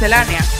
Miscelánea.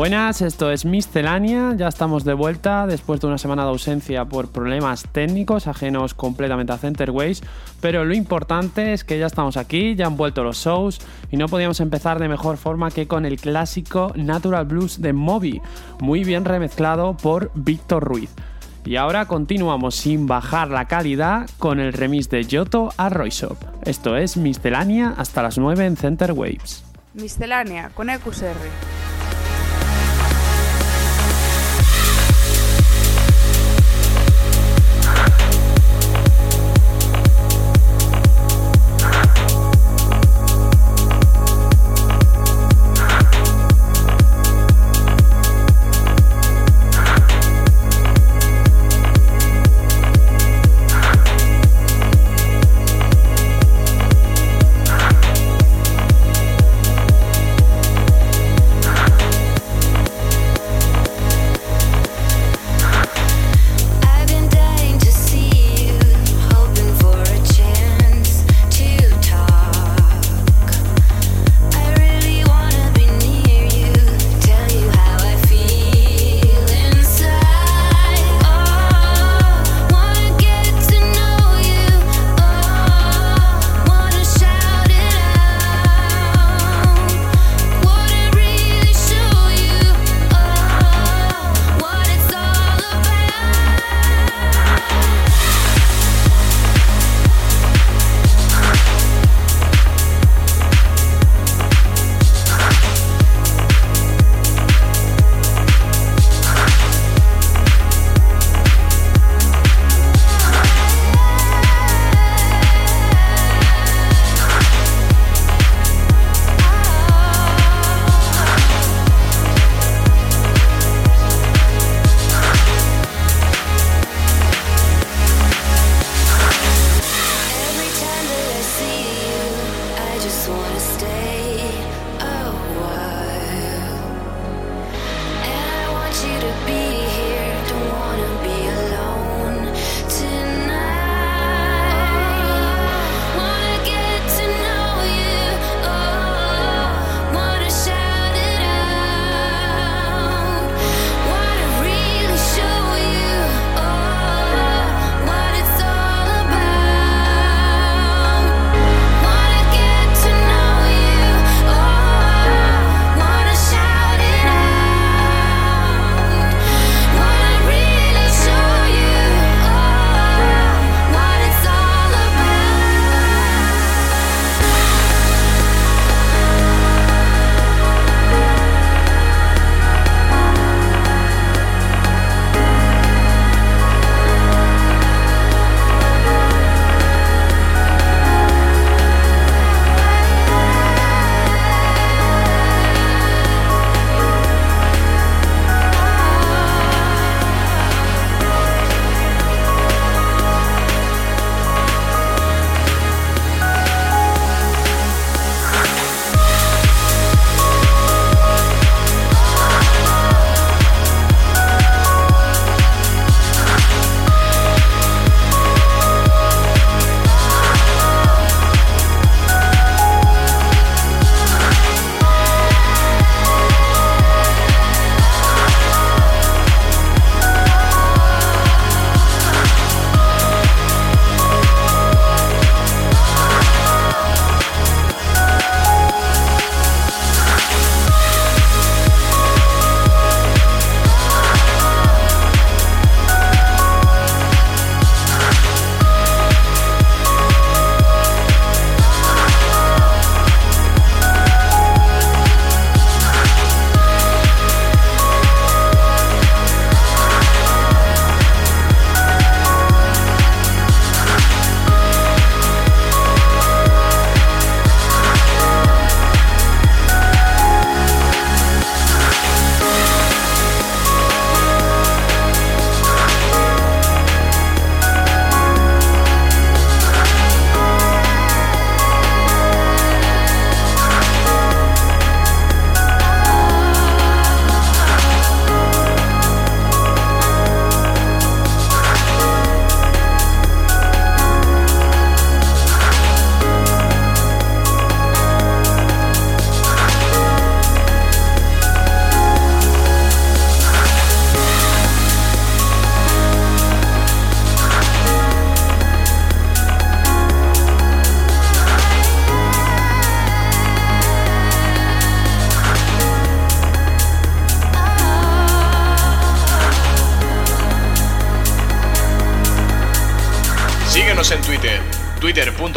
Buenas, esto es Miscelánea, ya estamos de vuelta después de una semana de ausencia por problemas técnicos ajenos completamente a Centerways, pero lo importante es que ya estamos aquí, ya han vuelto los shows y no podíamos empezar de mejor forma que con el clásico Natural Blues de Moby, muy bien remezclado por Víctor Ruiz. Y ahora continuamos sin bajar la calidad con el remix de Yoto a Royshop. Esto es Miscelánea hasta las 9 en Center Waves. Miscelánea con EQSR.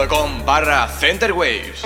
twitter.com barra centerwaves.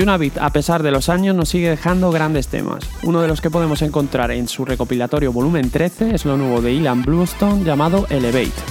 Anjunabit, a pesar de los años, nos sigue dejando grandes temas. Uno de los que podemos encontrar en su recopilatorio volumen 13 es lo nuevo de Ilan Bluestone llamado Elevate.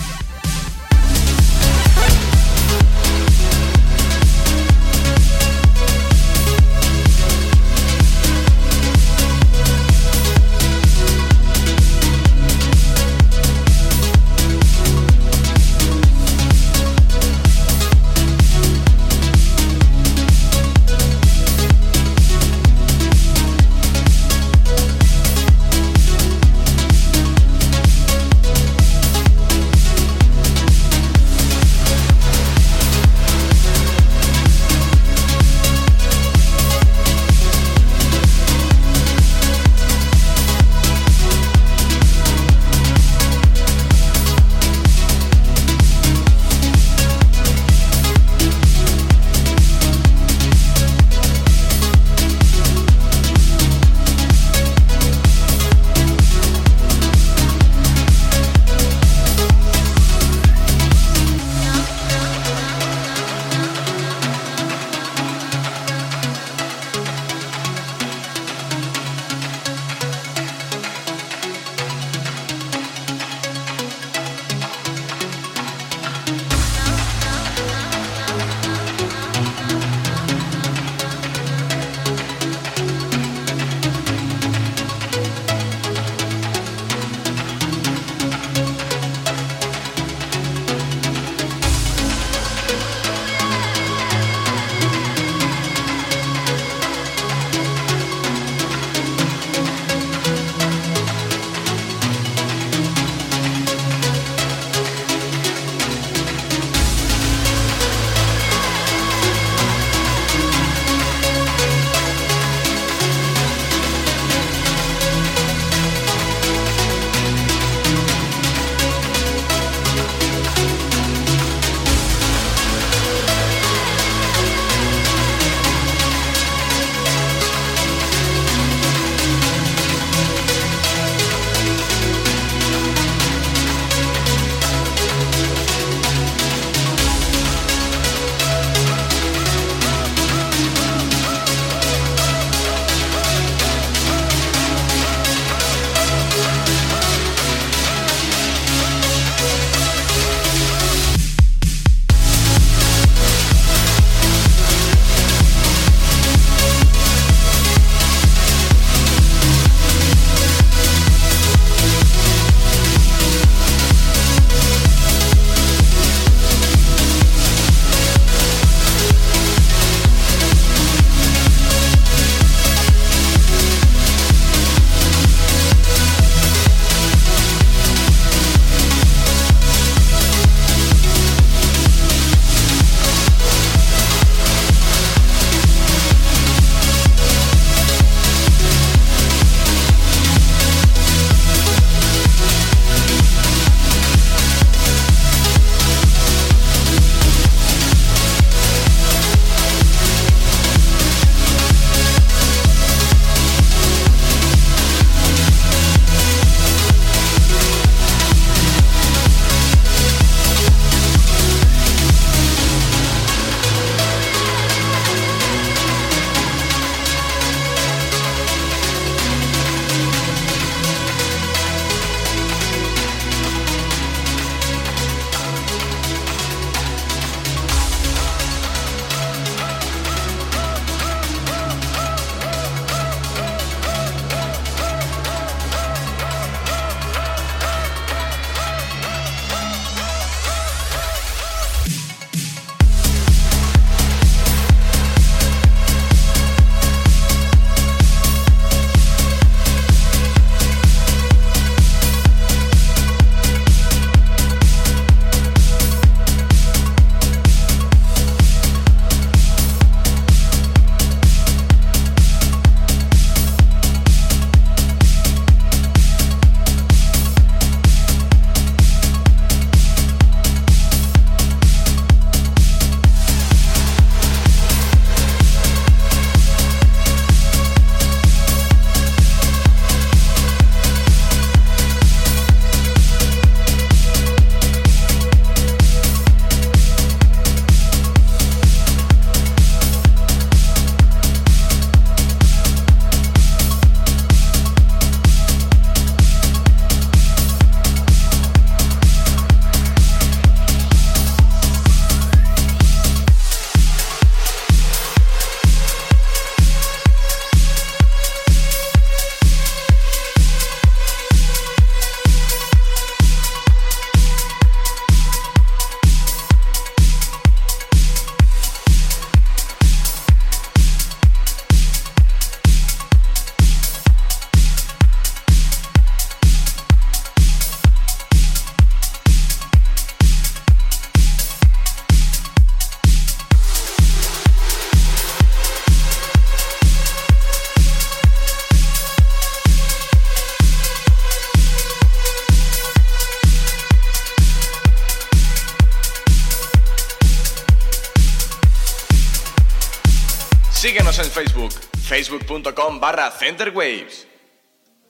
facebook.com barra centerwaves.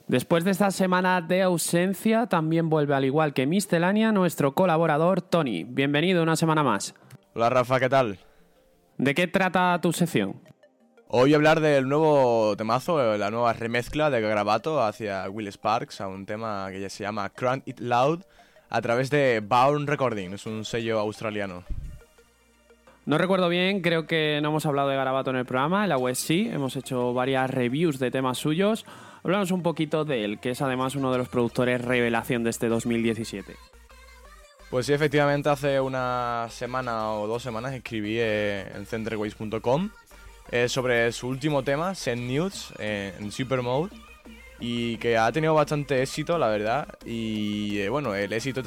Después de esta semana de ausencia, también vuelve al igual que Mistelania nuestro colaborador Tony. Bienvenido una semana más. Hola Rafa, ¿qué tal? ¿De qué trata tu sección? Hoy voy a hablar del nuevo temazo, la nueva remezcla de Gravato hacia Will Sparks a un tema que ya se llama Crank It Loud a través de Bound Recording, es un sello australiano. No recuerdo bien, creo que no hemos hablado de Garabato en el programa, en la web sí, hemos hecho varias reviews de temas suyos. Hablamos un poquito de él, que es además uno de los productores revelación de este 2017. Pues sí, efectivamente, hace una semana o dos semanas escribí eh, en centerways.com eh, sobre su último tema, Send News, eh, en Super Mode, y que ha tenido bastante éxito, la verdad. Y bueno, el éxito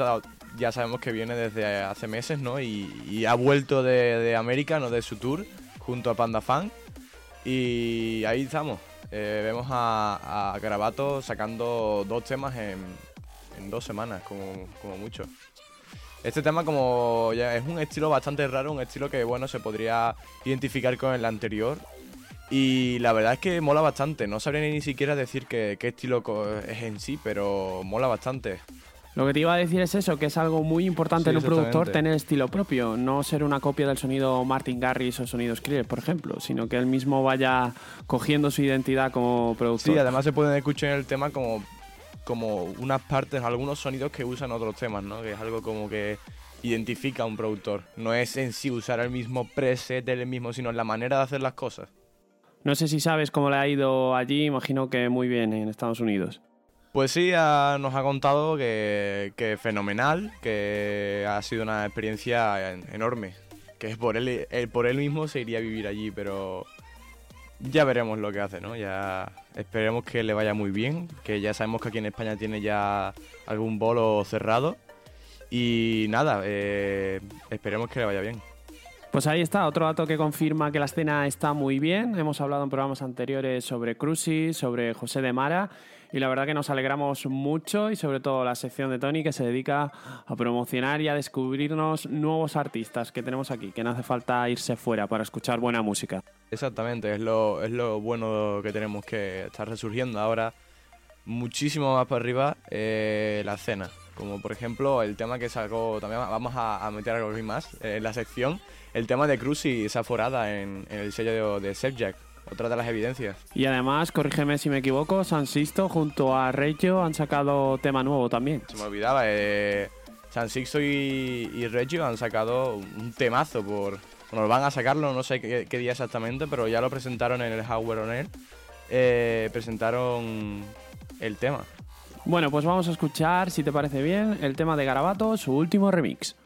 ya sabemos que viene desde hace meses, ¿no? Y, ha vuelto de, América, ¿no? De su tour, junto a Panda Fan. Y ahí estamos. Eh, vemos a, a sacando dos temas en, dos semanas, como, mucho. Este tema como ya es un estilo bastante raro, un estilo que bueno se podría identificar con el anterior. Y la verdad es que mola bastante. No sabría ni siquiera decir qué estilo es en sí, pero mola bastante. Lo que te iba a decir es eso, que es algo muy importante en un productor tener estilo propio, no ser una copia del sonido Martin Garrix o sonido Skrillex, por ejemplo, sino que él mismo vaya cogiendo su identidad como productor. Sí, además se pueden escuchar en el tema como, como unas partes, algunos sonidos que usan otros temas, ¿no? Que es algo como que identifica a un productor. No es en sí usar el mismo preset del mismo, sino la manera de hacer las cosas. No sé si sabes cómo le ha ido allí, imagino que muy bien en Estados Unidos. Pues sí, nos ha contado que, que, fenomenal, que ha sido una experiencia enorme, que por él, por él mismo se iría a vivir allí, pero ya veremos lo que hace, ¿no? Ya esperemos que le vaya muy bien, que ya sabemos que aquí en España tiene ya algún bolo cerrado y nada, eh, esperemos que le vaya bien. Pues ahí está, otro dato que confirma que la escena está muy bien. Hemos hablado en programas anteriores sobre Crucis, sobre José de Mara y la verdad que nos alegramos mucho y sobre todo la sección de Tony que se dedica a promocionar y a descubrirnos nuevos artistas que tenemos aquí, que no hace falta irse fuera para escuchar buena música. Exactamente, es lo, es lo bueno que tenemos que estar resurgiendo ahora muchísimo más para arriba eh, la escena. Como por ejemplo el tema que sacó, también vamos a, meter algo más en la sección, el tema de Cruz y Saforada en, en el sello de, de Jack otra de las evidencias. Y además, corrígeme si me equivoco, San Sisto junto a Reggio han sacado tema nuevo también. Se me olvidaba, eh, San Sisto y, Reggio han sacado un temazo por... Bueno, van a sacarlo, no sé qué, día exactamente, pero ya lo presentaron en el Hardware On Air. Eh, presentaron el tema. Bueno, pues vamos a escuchar, si te parece bien, el tema de Garabato, su último remix.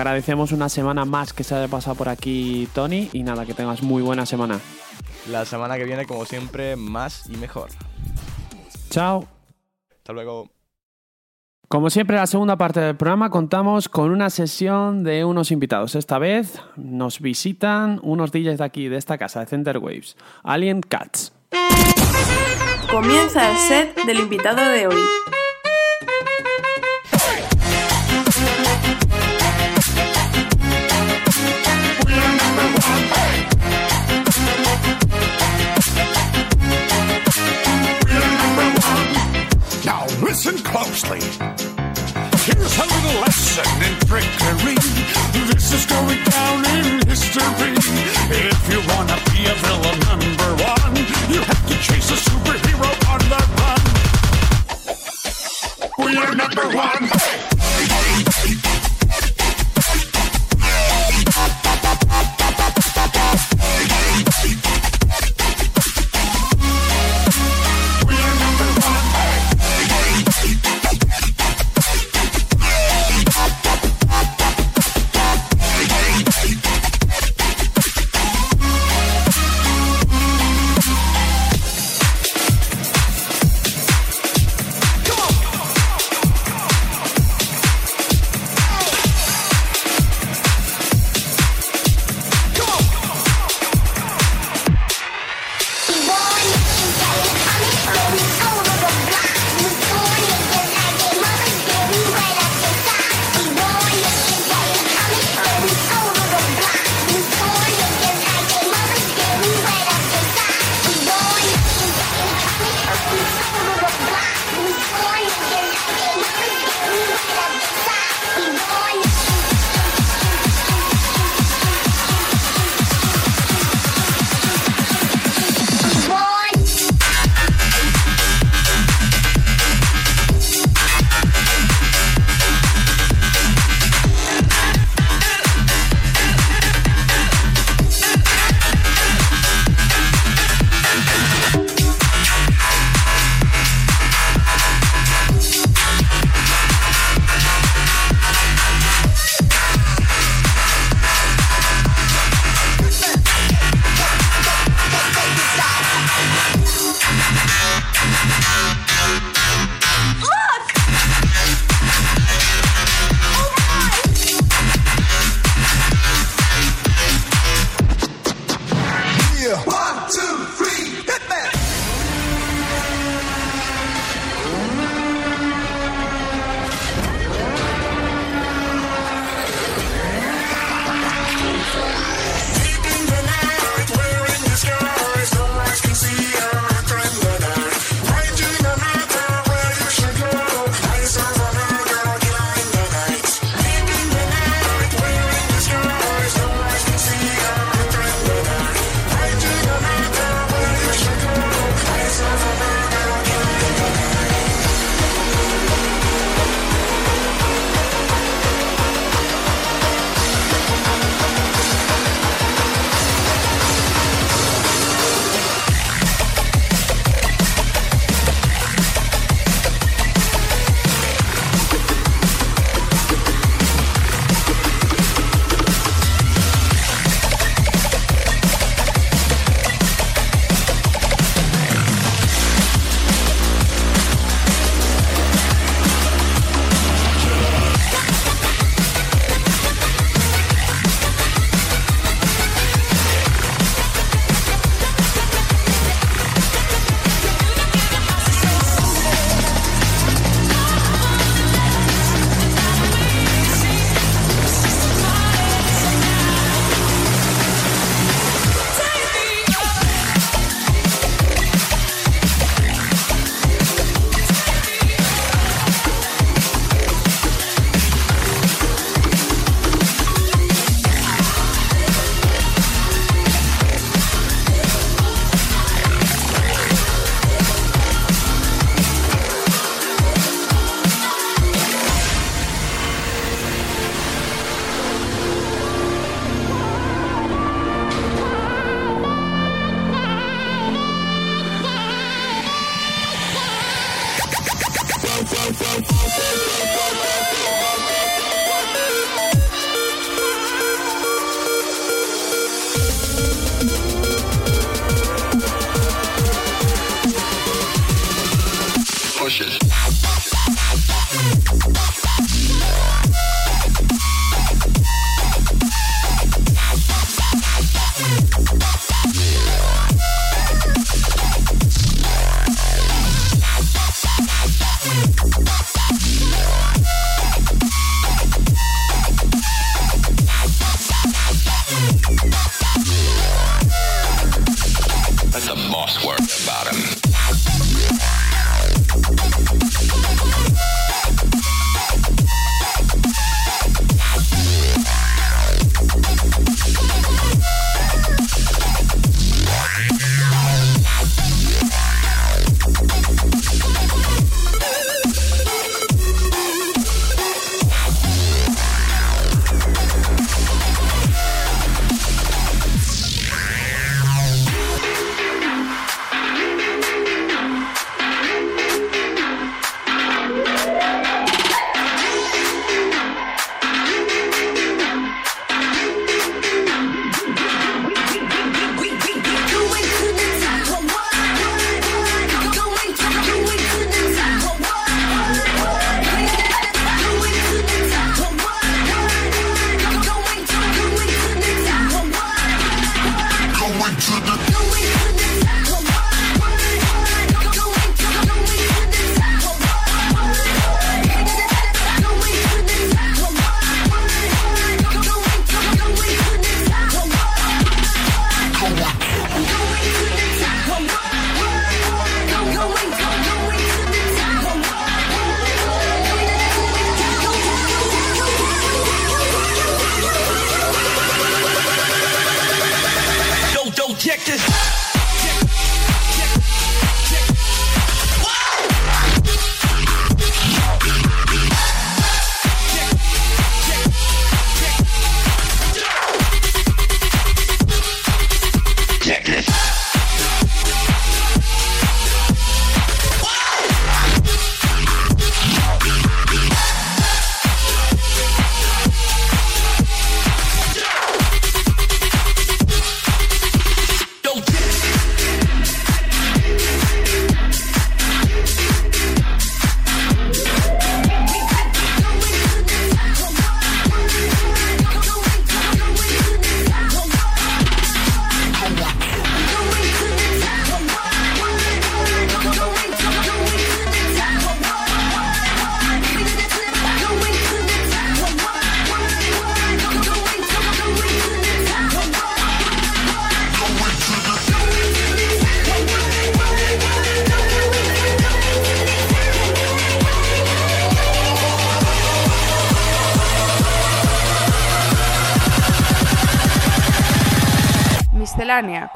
Agradecemos una semana más que se haya pasado por aquí Tony y nada, que tengas muy buena semana. La semana que viene, como siempre, más y mejor. Chao. Hasta luego. Como siempre, en la segunda parte del programa contamos con una sesión de unos invitados. Esta vez nos visitan unos DJs de aquí, de esta casa, de Center Waves, Alien Cats. Comienza el set del invitado de hoy. Listen closely. Here's a little lesson in trickery. This is going down in history. If you wanna be a villain number one, you have to chase a superhero on the run. We are number one.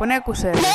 Con EQSR.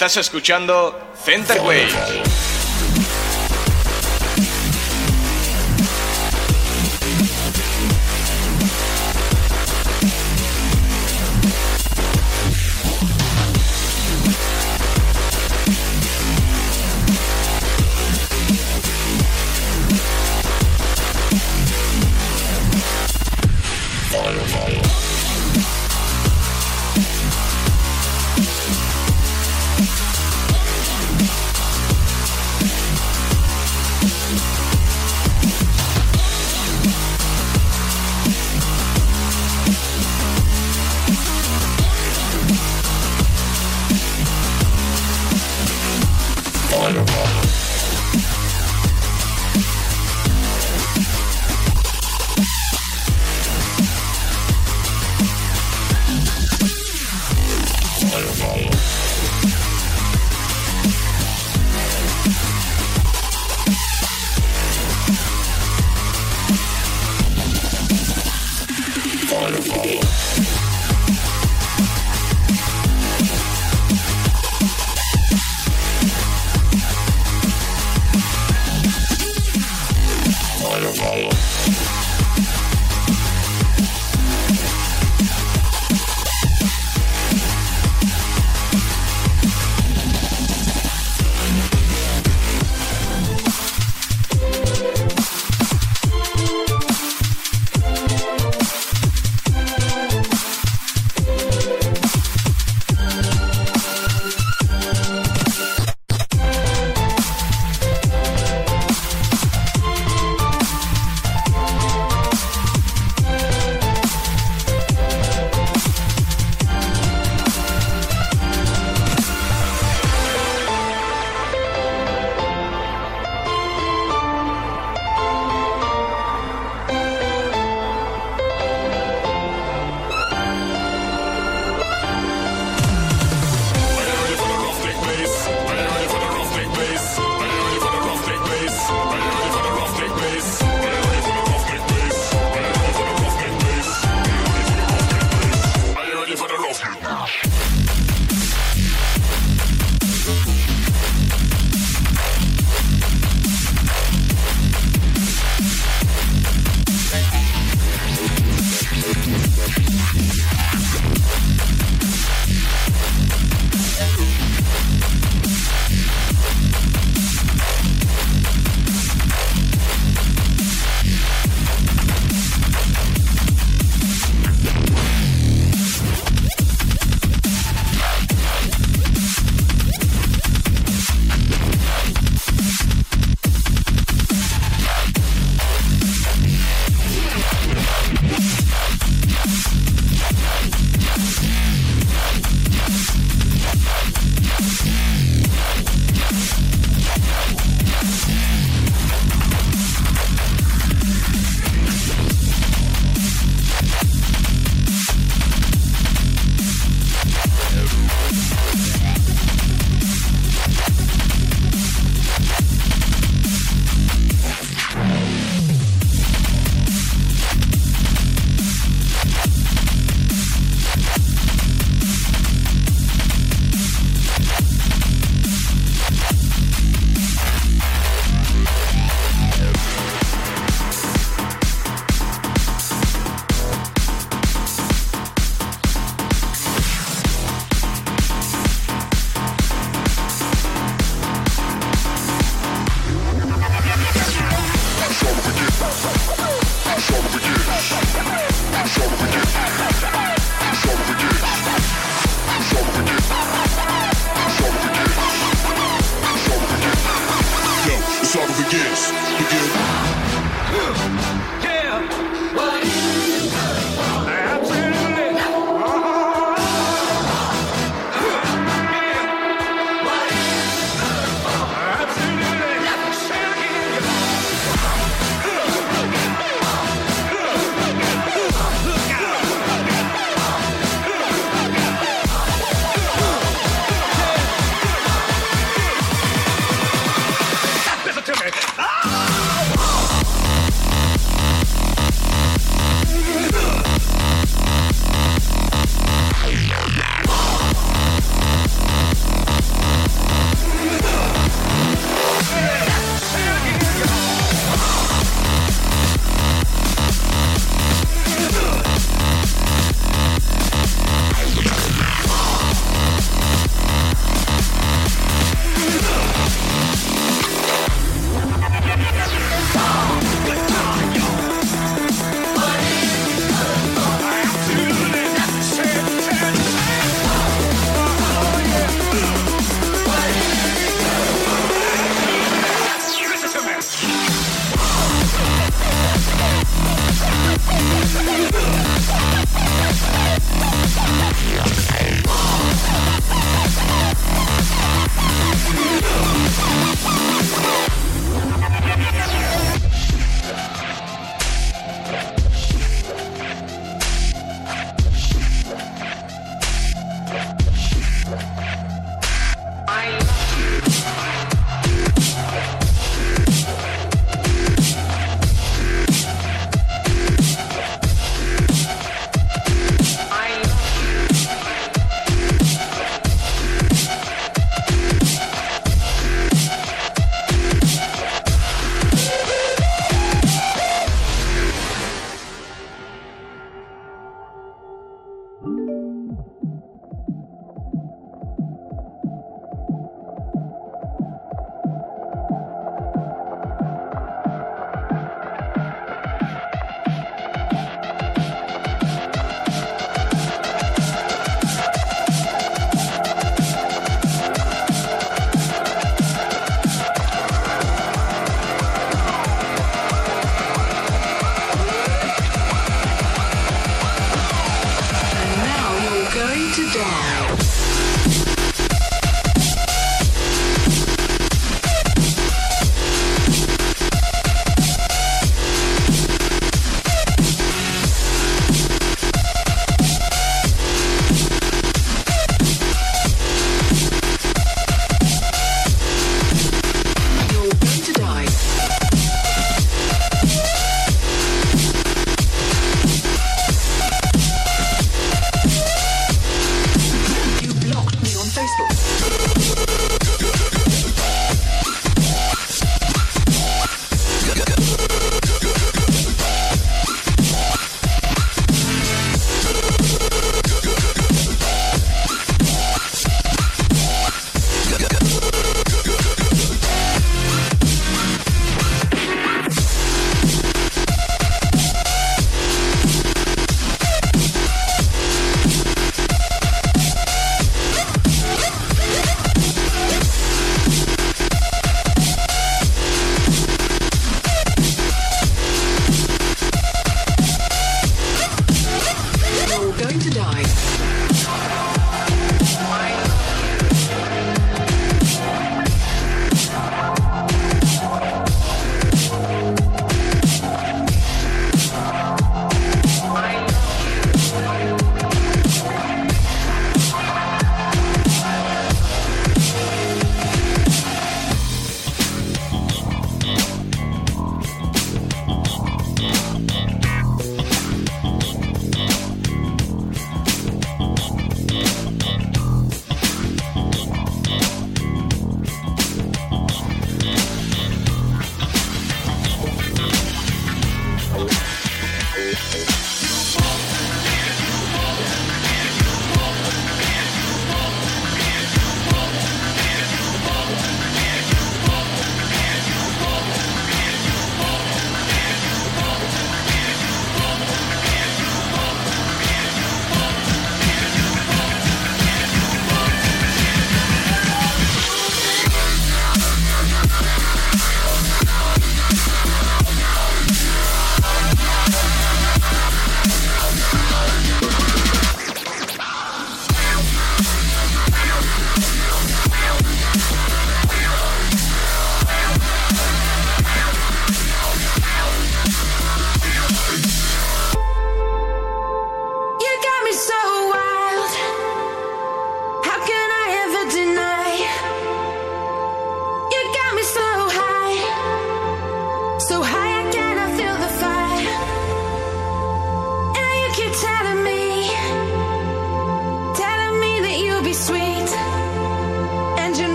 Estás escuchando Center Waves.